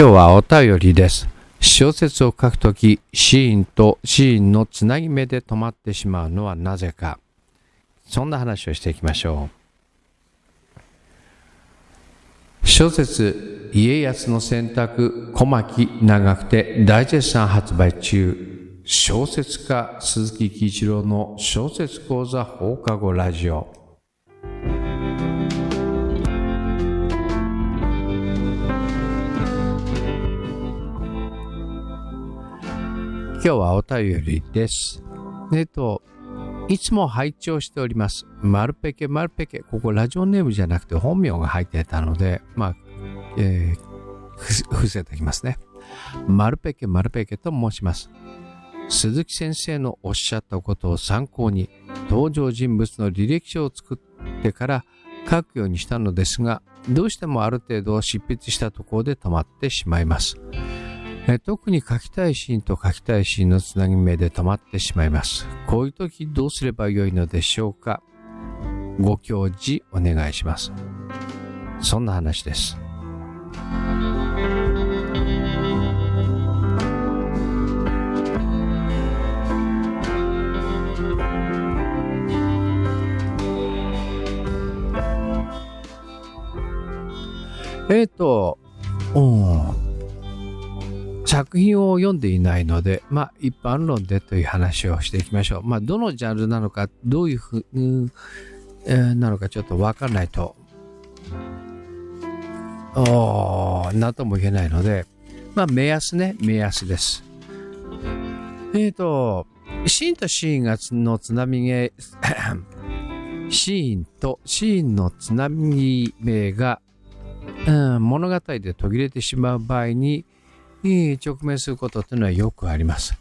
今日はお便りです。小説を書くとき、シーンとシーンのつなぎ目で止まってしまうのはなぜか。そんな話をしていきましょう。小説、家康の選択、小牧長久手大絶賛発売中。小説家、鈴木喜一郎の小説講座放課後ラジオ。今日はお便りです。えっと、いつも拝聴しております。マルペケ、マルペケ。ここラジオネームじゃなくて本名が入ってたので、まあ、えー、伏せておきますね。マルペケ、マルペケと申します。鈴木先生のおっしゃったことを参考に、登場人物の履歴書を作ってから書くようにしたのですが、どうしてもある程度執筆したところで止まってしまいます。え特に書きたいシーンと書きたいシーンのつなぎ目で止まってしまいます。こういう時どうすればよいのでしょうか？ご教示お願いします。そんな話です。えっ、ー、と、うん、作品を読んでいないので、まあ、一般論でという話をしていきましょう。まあ、どのジャンルなのか、どういうふう、なのかちょっとわかんないと、おなんとも言えないので、まあ、目安ね、目安です。えっ、ー、と、シーンとシーンがのつなみ目、シーンとシーンのつなみ目が、うん、物語で途切れてしまう場合に、に直面することというのはよくあります。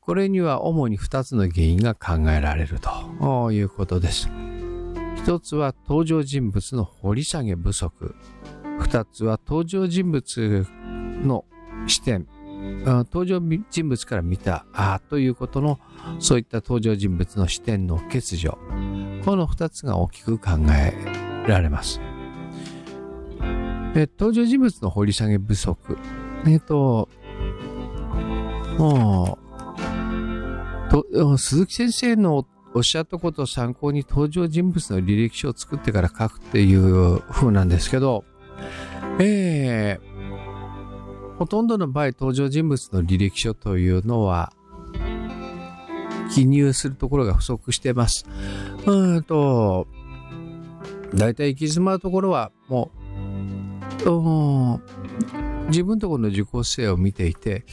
これには主に2つの原因が考えられるということです。1つは登場人物の掘り下げ不足。2つは登場人物の視点。登場人物から見たあということのそういった登場人物の視点の欠如。この2つが大きく考えられます。登場人物の掘り下げ不足。えっと、もう、と鈴木先生のおっしゃったことを参考に登場人物の履歴書を作ってから書くっていう風なんですけど、えー、ほとんどの場合登場人物の履歴書というのは、記入するところが不足してます。うんと、だいたい行き詰まるところはもう、自分ところの受講生を見ていて、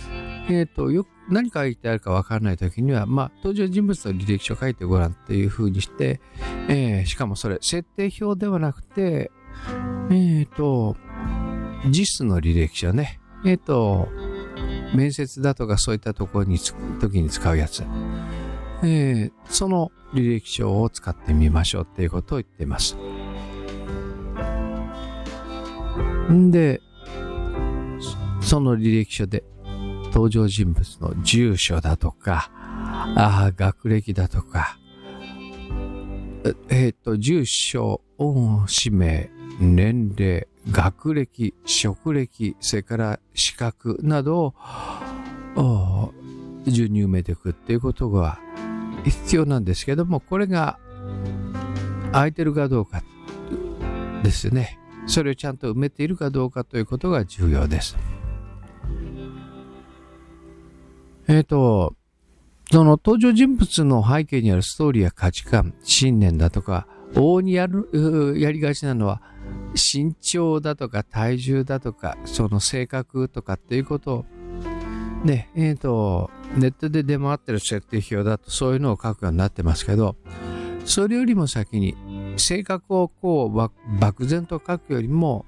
えっ、ー、と、よ何書いてあるかわからないときには、まあ、登場人物の履歴書を書いてごらんっていう風にして、えー、しかもそれ、設定表ではなくて、えっ、ー、と、実の履歴書ね。えっ、と、面接だとかそういったところに、時に使うやつ。えその履歴書を使ってみましょうっていうことを言っています。んで、その履歴書で登場人物の住所だとか、あ学歴だとか、えっ、ー、と、住所、氏名、年齢、学歴、職歴、それから資格などを順に埋めていくっていうことが必要なんですけども、これが空いてるかどうかですね。それをちゃんと埋めているかどうかということが重要です。えっ、ー、と、その登場人物の背景にあるストーリーや価値観、信念だとか、往々にやる、やりがちなのは、身長だとか体重だとか、その性格とかっていうこと。を、ね、えっ、ー、と、ネットで出回ってる設定表だとそういうのを書くようになってますけど、それよりも先に、性格をこう、漠然と書くよりも、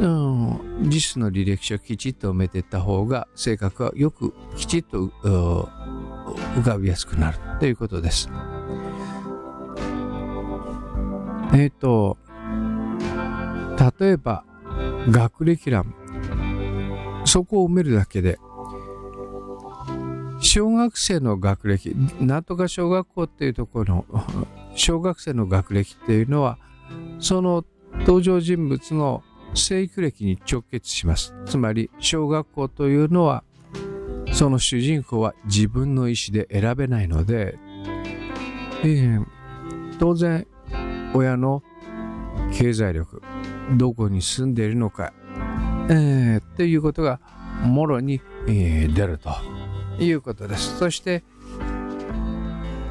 うん、実質の履歴書をきちっと埋めていった方が性格はよくきちっと浮かびやすくなるということです。えっ、ー、と、例えば学歴欄、そこを埋めるだけで、小学生の学歴、なんとか小学校っていうところの小学生の学歴っていうのは、その登場人物の生育歴に直結します。つまり、小学校というのは、その主人公は自分の意思で選べないので、えー、当然、親の経済力、どこに住んでいるのか、えー、っていうことがもろに、えー、出るということです。そして、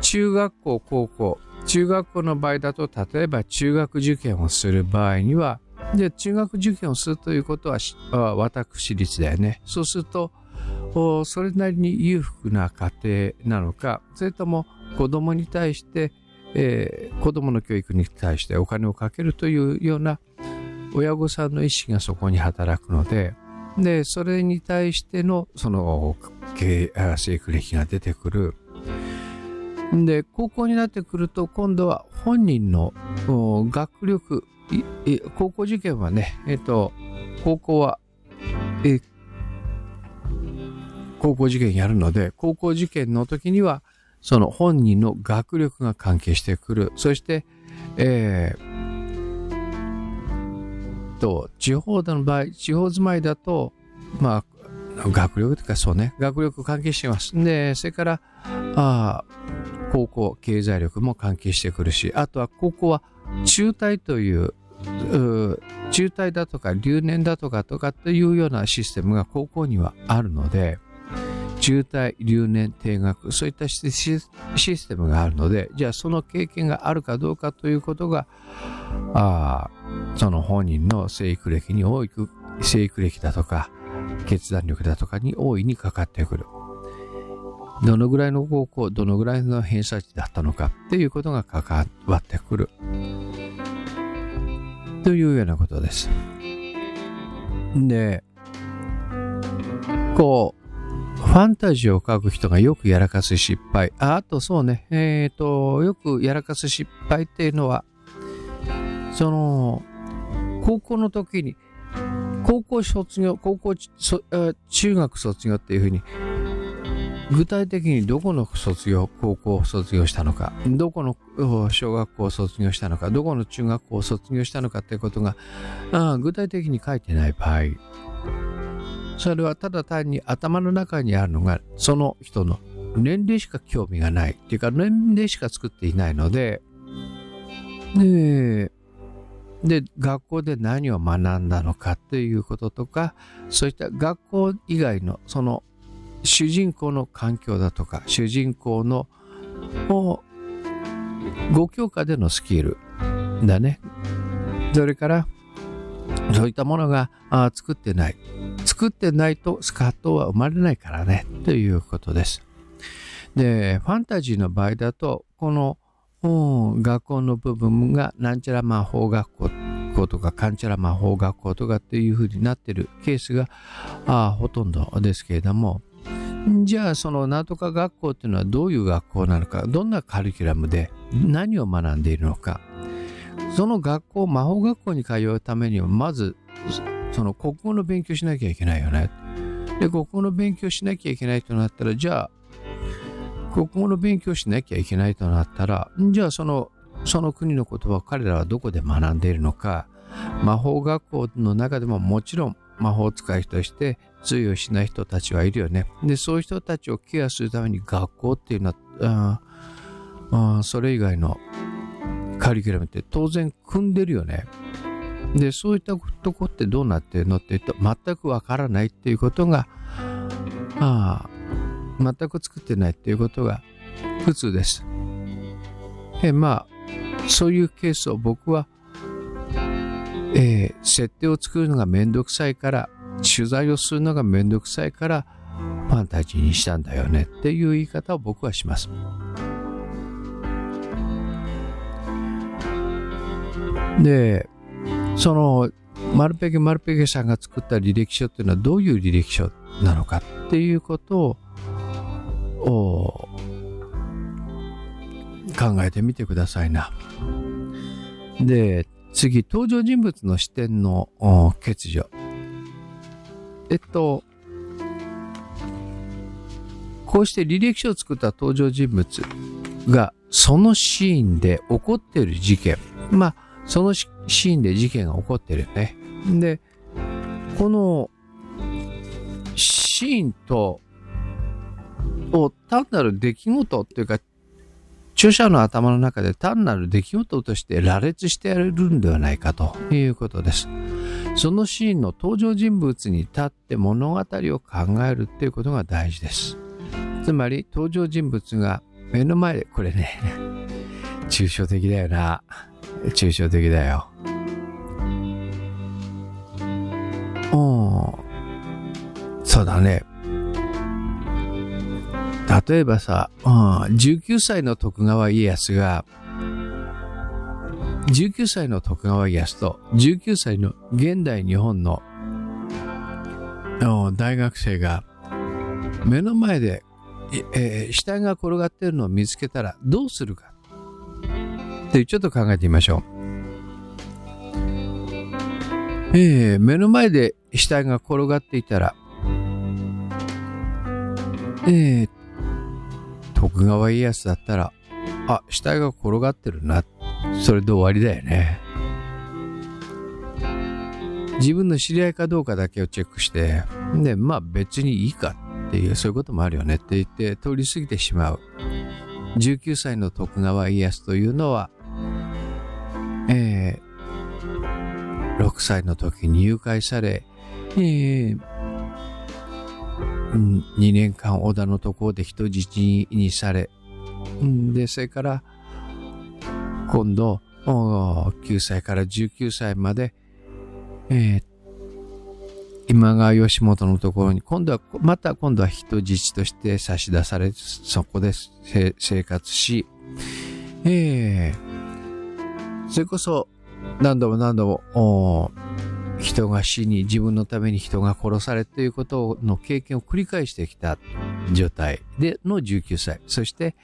中学校、高校、中学校の場合だと、例えば中学受験をする場合には、で、中学受験をするということは、私立だよね。そうすると、それなりに裕福な家庭なのか、それとも子供に対して、えー、子供の教育に対してお金をかけるというような親御さんの意思がそこに働くので、で、それに対しての、その、生育歴が出てくる。で、高校になってくると、今度は本人の学力、高校受験はね、えっ、と、高校は、え高校受験やるので、高校受験の時には、その本人の学力が関係してくる。そして、えー、と、地方の場合、地方住まいだと、まあ、学力というかそうね、学力関係してます。で、それから、あ高校、経済力も関係してくるし、あとは高校は中退とい、う中退だとか留年だとかとかっていうようなシステムが高校にはあるので、中退、留年、定額、そういったシステムがあるので、じゃあその経験があるかどうかということが、あその本人の生育歴に多く、生育歴だとか、決断力だとかに大いにかかってくる。どのぐらいの高校、どのぐらいの偏差値だったのかっていうことが関わってくる。というようなことです。で、こう、ファンタジーを書く人がよくやらかす失敗。ああとそうね、えっ、ー、と、よくやらかす失敗っていうのは、その、高校の時に、高校卒業、高校、中学卒業っていうふうに、具体的にどこの卒業、高校を卒業したのか、どこの小学校を卒業したのか、どこの中学校を卒業したのかっていうことがあ具体的に書いてない場合、それはただ単に頭の中にあるのが、その人の年齢しか興味がない。っていうか、年齢しか作っていないので、で、で、学校で何を学んだのかっていうこととか、そういった学校以外のその主人公の環境だとか、主人公の5教科でのスキルだね。それから、そういったものがあ作ってない。作ってないとスカットは生まれないからね。ということです。で、ファンタジーの場合だと、この、学校の部分がなんちゃら魔法学校とかかんちゃら魔法学校とかっていう風になってるケースがあほとんどですけれども、じゃあそのなんとか学校っていうのはどういう学校なのか、どんなカリキュラムで何を学んでいるのか、その学校、魔法学校に通うためには、まず、その国語の勉強しなきゃいけないよね。で、国語の勉強しなきゃいけないとなったら、じゃあ、国語の勉強しなきゃいけないとなったら、じゃあその、その国の言葉を彼らはどこで学んでいるのか、魔法学校の中でももちろん魔法使いとして通用しない人たちはいるよね。で、そういう人たちをケアするために学校っていうのは、ああそれ以外のカリキュラムって当然組んでるよね。で、そういったとこってどうなってるのって言うと、全くわからないっていうことが、ああ、全く作ってないっていうことが普通です。えまあ、そういうケースを僕は、えー、設定を作るのがめんどくさいから、取材をするのがめんどくさいから、ファンタジーにしたんだよねっていう言い方を僕はします。で、その、マルペケ・マルペケさんが作った履歴書っていうのはどういう履歴書なのかっていうことを考えてみてくださいな。で、次、登場人物の視点の欠如。えっと、こうして履歴書を作った登場人物がそのシーンで起こっている事件。まあ、そのシーンで事件が起こってるよね。で、このシーンと、を単なる出来事っていうか、著者の頭の中で単なる出来事として羅列してやれるんではないかということです。そのシーンの登場人物に立って物語を考えるっていうことが大事です。つまり登場人物が目の前で、これね、抽象的だよな。抽象的だよ。うん。そうだね。例えばさ、うん、19歳の徳川家康が、19歳の徳川家康と19歳の現代日本の大学生が目の前で、えー、死体が転がっているのを見つけたらどうするか？ってちょっと考えてみましょう。えー、目の前で死体が転がっていたら、えー、徳川家康だったら、あ、死体が転がってるな。それで終わりだよね。自分の知り合いかどうかだけをチェックして、で、まあ別にいいかっていう、そういうこともあるよねって言って通り過ぎてしまう。19歳の徳川家康というのは、えー、6歳の時に誘拐され、えー、2年間織田のところで人質にされ、で、それから、今度、9歳から19歳まで、えー、今川義元のところに、今度は、また今度は人質として差し出され、そこで生活し、えー、それこそ何度も何度も、人が死に自分のために人が殺されということの経験を繰り返してきた状態での19歳。そして、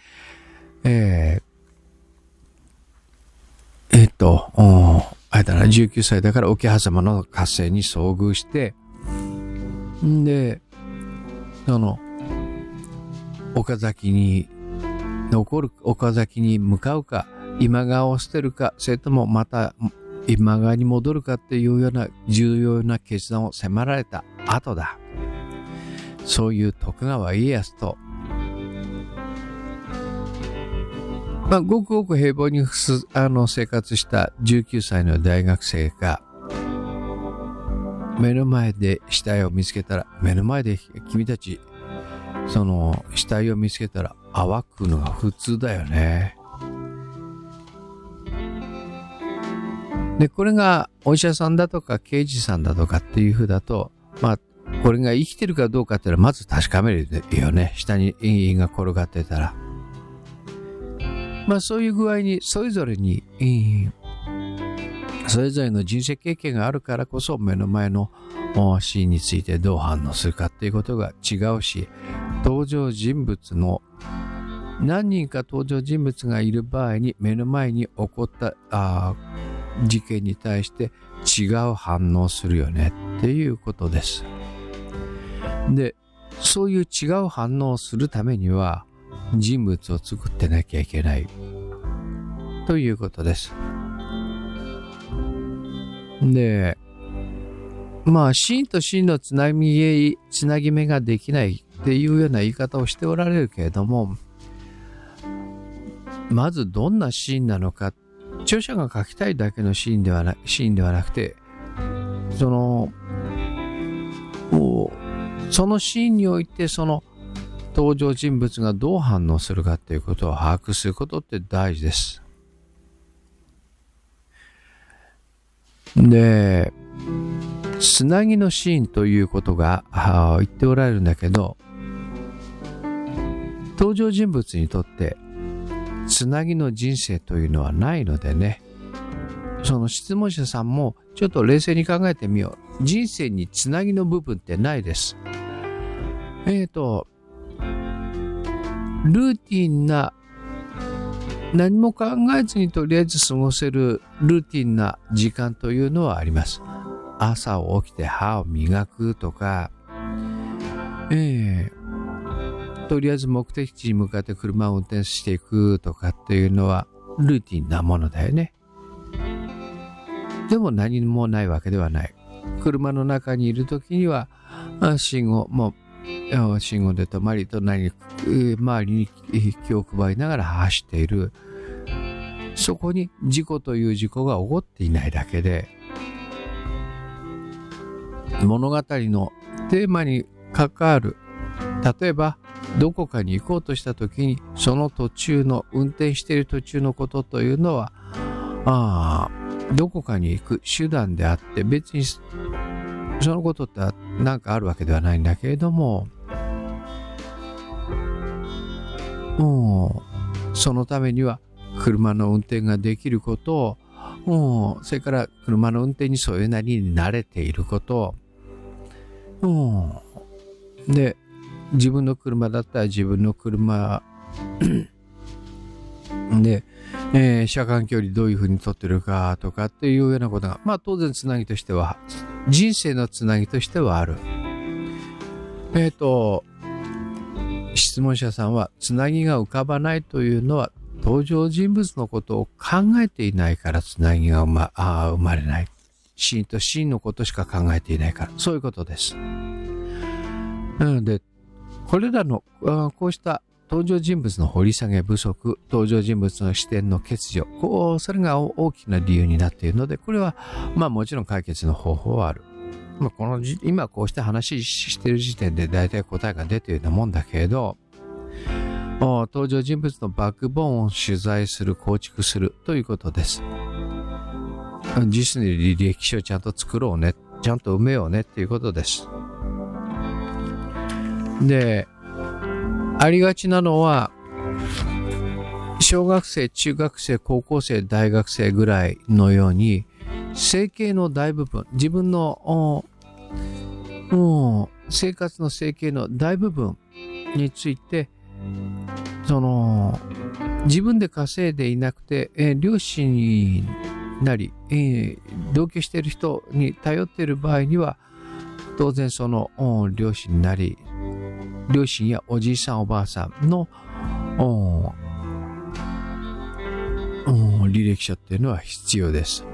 えー、え、っと、あれだな、19歳だから桶狭間の合戦に遭遇して、んで、その、岡崎に、残る岡崎に向かうか、今川を捨てるか、それともまた今川に戻るかっていうような重要な決断を迫られた後だ。そういう徳川家康と、まあ、ごくごく平凡にあの生活した19歳の大学生が、目の前で死体を見つけたら、目の前で君たち、その死体を見つけたら、淡くのが普通だよね。で、これがお医者さんだとか刑事さんだとかっていう風だと、まあ、これが生きてるかどうかっていうのはまず確かめるよね。下に陰影が転がってたら。まあそういう具合にそれぞれに、それぞれの人生経験があるからこそ目の前のシーンについてどう反応するかっていうことが違うし、登場人物の何人か登場人物がいる場合に目の前に起こったあ事件に対して違う反応するよねっていうことです。で、そういう違う反応をするためには人物を作ってなきゃいけないということです。で、まあ、シーンとシーンのつなぎ、つなぎ目ができないっていうような言い方をしておられるけれども、まずどんなシーンなのかっ著者が書きたいだけのシーンではなシーンではなくて、その、そのシーンにおいて、その登場人物がどう反応するかということを把握することって大事です。で、つなぎのシーンということが言っておられるんだけど、登場人物にとってつなぎの人生というのはないのでね、その質問者さんもちょっと冷静に考えてみよう。人生につなぎの部分ってないです。えっ、ー、と、ルーティンな、何も考えずにとりあえず過ごせるルーティンな時間というのはあります。朝起きて歯を磨くとか、えー、とりあえず目的地に向かって車を運転していくとかっていうのはルーティンなものだよね。でも何もないわけではない。車の中にいる時には、信号、もう、信号で止まり、隣に、周りに気を配りながら走っている。そこに事故という事故が起こっていないだけで、物語のテーマに関わる、例えば、どこかに行こうとした時に、その途中の、運転している途中のことというのは、ああ、どこかに行く手段であって、別にそのことって何かあるわけではないんだけれども、もう、そのためには車の運転ができることを、もう、それから車の運転にそういうなりに慣れていることを、で、自分の車だったら自分の車で、えー、車間距離どういうふうに取ってるかとかっていうようなことが、まあ当然つなぎとしては、人生のつなぎとしてはある。えっ、ー、と、質問者さんは、つなぎが浮かばないというのは、登場人物のことを考えていないからつなぎが生まあ生まれない。シーンとシーンのことしか考えていないから、そういうことです。なので、これらの、こうした登場人物の掘り下げ不足、登場人物の視点の欠如、こう、それが大きな理由になっているので、これは、まあもちろん解決の方法はある。まあ、この今こうして話してる時点で大体答えが出ているようなもんだけれど、登場人物のバックボーンを取材する、構築するということです。実に履歴書をちゃんと作ろうね、ちゃんと埋めようねっていうことです。で、ありがちなのは、小学生、中学生、高校生、大学生ぐらいのように、生計の大部分、自分の、生活の生計の大部分について、その、自分で稼いでいなくて、えー、両親なり、えー、同居している人に頼っている場合には、当然その両親なり、両親やおじいさんおばあさんの履歴書っていうのは必要です。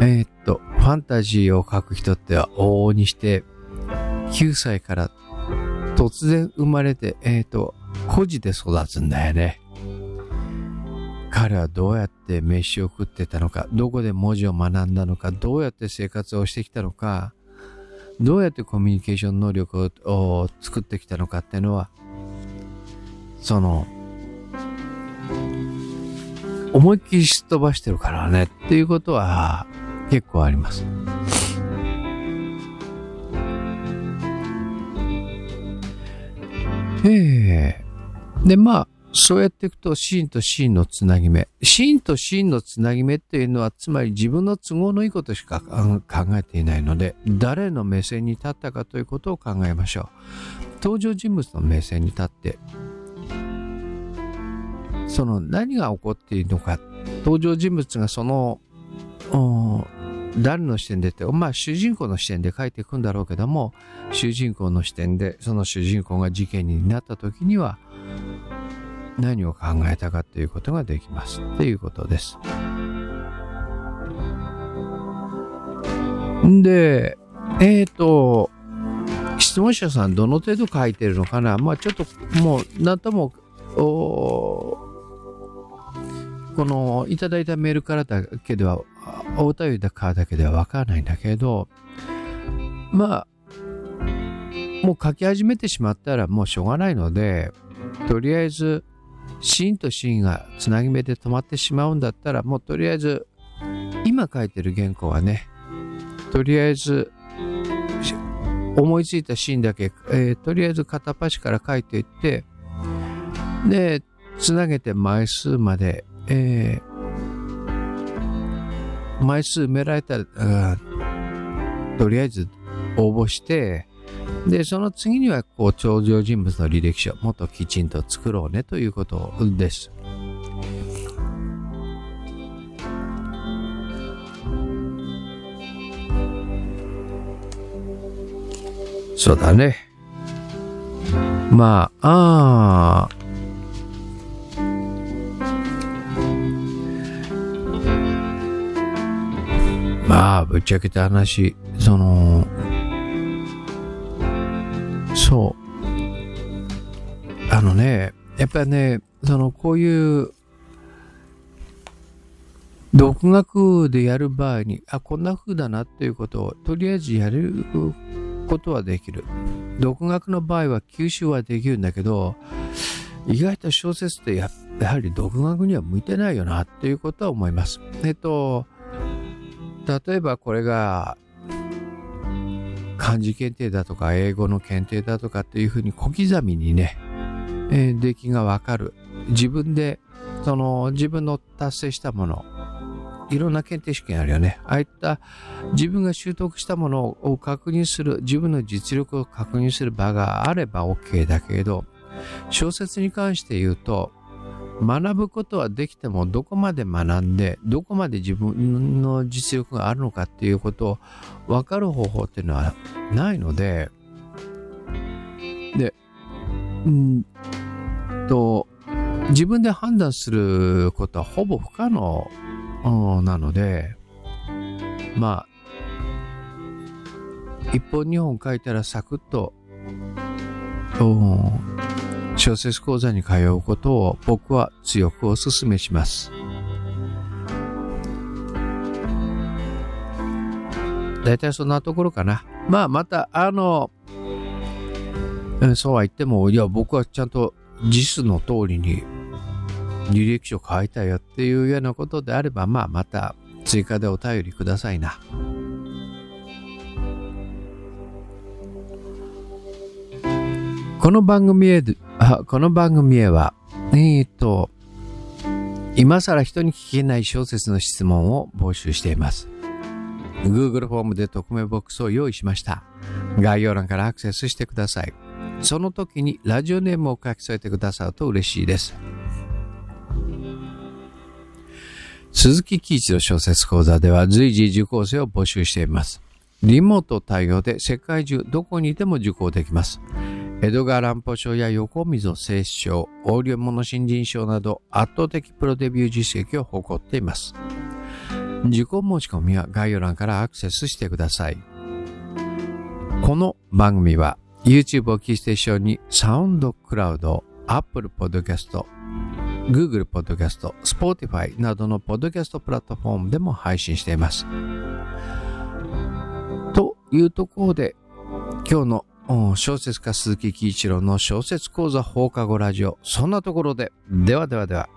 えー、っと、ファンタジーを書く人っては往々にして9歳から突然生まれて、えー、っと、孤児で育つんだよね。彼はどうやって飯を食ってたのか、どこで文字を学んだのか、どうやって生活をしてきたのか、どうやってコミュニケーション能力を作ってきたのかっていうのは、その、思いっきりすっ飛ばしてるからねっていうことは結構あります。ええ、で、まあ、そうやっていくとシーンとシーンのつなぎ目。シーンとシーンのつなぎ目っていうのは、つまり自分の都合のいいことしか考えていないので、誰の目線に立ったかということを考えましょう。登場人物の目線に立って、その何が起こっているのか、登場人物がその、誰の視点でって、まあ主人公の視点で書いていくんだろうけども、主人公の視点で、その主人公が事件になった時には、何を考えたかということができますっていうことです。で、えっ、ー、と、質問者さんどの程度書いてるのかな？まあちょっともう何とも、このいただいたメールからだけでは、お便りだからだけではわからないんだけど、まあ、もう書き始めてしまったらもうしょうがないので、とりあえずシーンとシーンがつなぎ目で止まってしまうんだったら、もうとりあえず、今書いてる原稿はね、とりあえず、思いついたシーンだけ、えー、とりあえず片っ端から書いていって、で、つなげて枚数まで、えー、枚数埋められたら、とりあえず応募して、で、その次には、こう、頂上人物の履歴書、もっときちんと作ろうねということです。そうだね。まあ、ああ、ああ、ぶっちゃけた話、その、そう。あのね、やっぱりね、その、こういう、独学でやる場合に、あ、こんな風だなっていうことを、とりあえずやることはできる。独学の場合は吸収はできるんだけど、意外と小説ってややはり独学には向いてないよなっていうことは思います。えっと、例えばこれが漢字検定だとか英語の検定だとかっていうふうに小刻みにね、えー、出来がわかる。自分で、その自分の達成したもの、いろんな検定試験あるよね。ああいった自分が習得したものを確認する、自分の実力を確認する場があれば OK だけれど、小説に関して言うと、学ぶことはできてもどこまで学んでどこまで自分の実力があるのかっていうことを分かる方法っていうのはないのででうんと自分で判断することはほぼ不可能なのでまあ一本二本書いたらサクッと小説講座に通うことを僕は強くお勧めします。大体そんなところかな。まあまた、あの、そうは言っても、いや、僕はちゃんと実の通りに履歴書書いたよっていうようなことであれば、まあまた追加でお便りくださいな。この番組へあこの番組へは、えっ、と、今更人に聞けない小説の質問を募集しています。Google フォームで匿名ボックスを用意しました。概要欄からアクセスしてください。その時にラジオネームを書き添えてくださると嬉しいです。鈴木喜一の小説講座では随時受講生を募集しています。リモート対応で世界中どこにいても受講できます。江戸川乱歩賞や横溝正史賞、横領物新人賞など圧倒的プロデビュー実績を誇っています。受講申し込みは概要欄からアクセスしてください。この番組は YouTube をキーステーションにサウンドクラウド、Apple Podcast、Google Podcast、Spotify などのポッドキャストプラットフォームでも配信しています。というところで今日の小説家鈴木喜一郎の小説講座放課後ラジオ。そんなところで、ではではでは。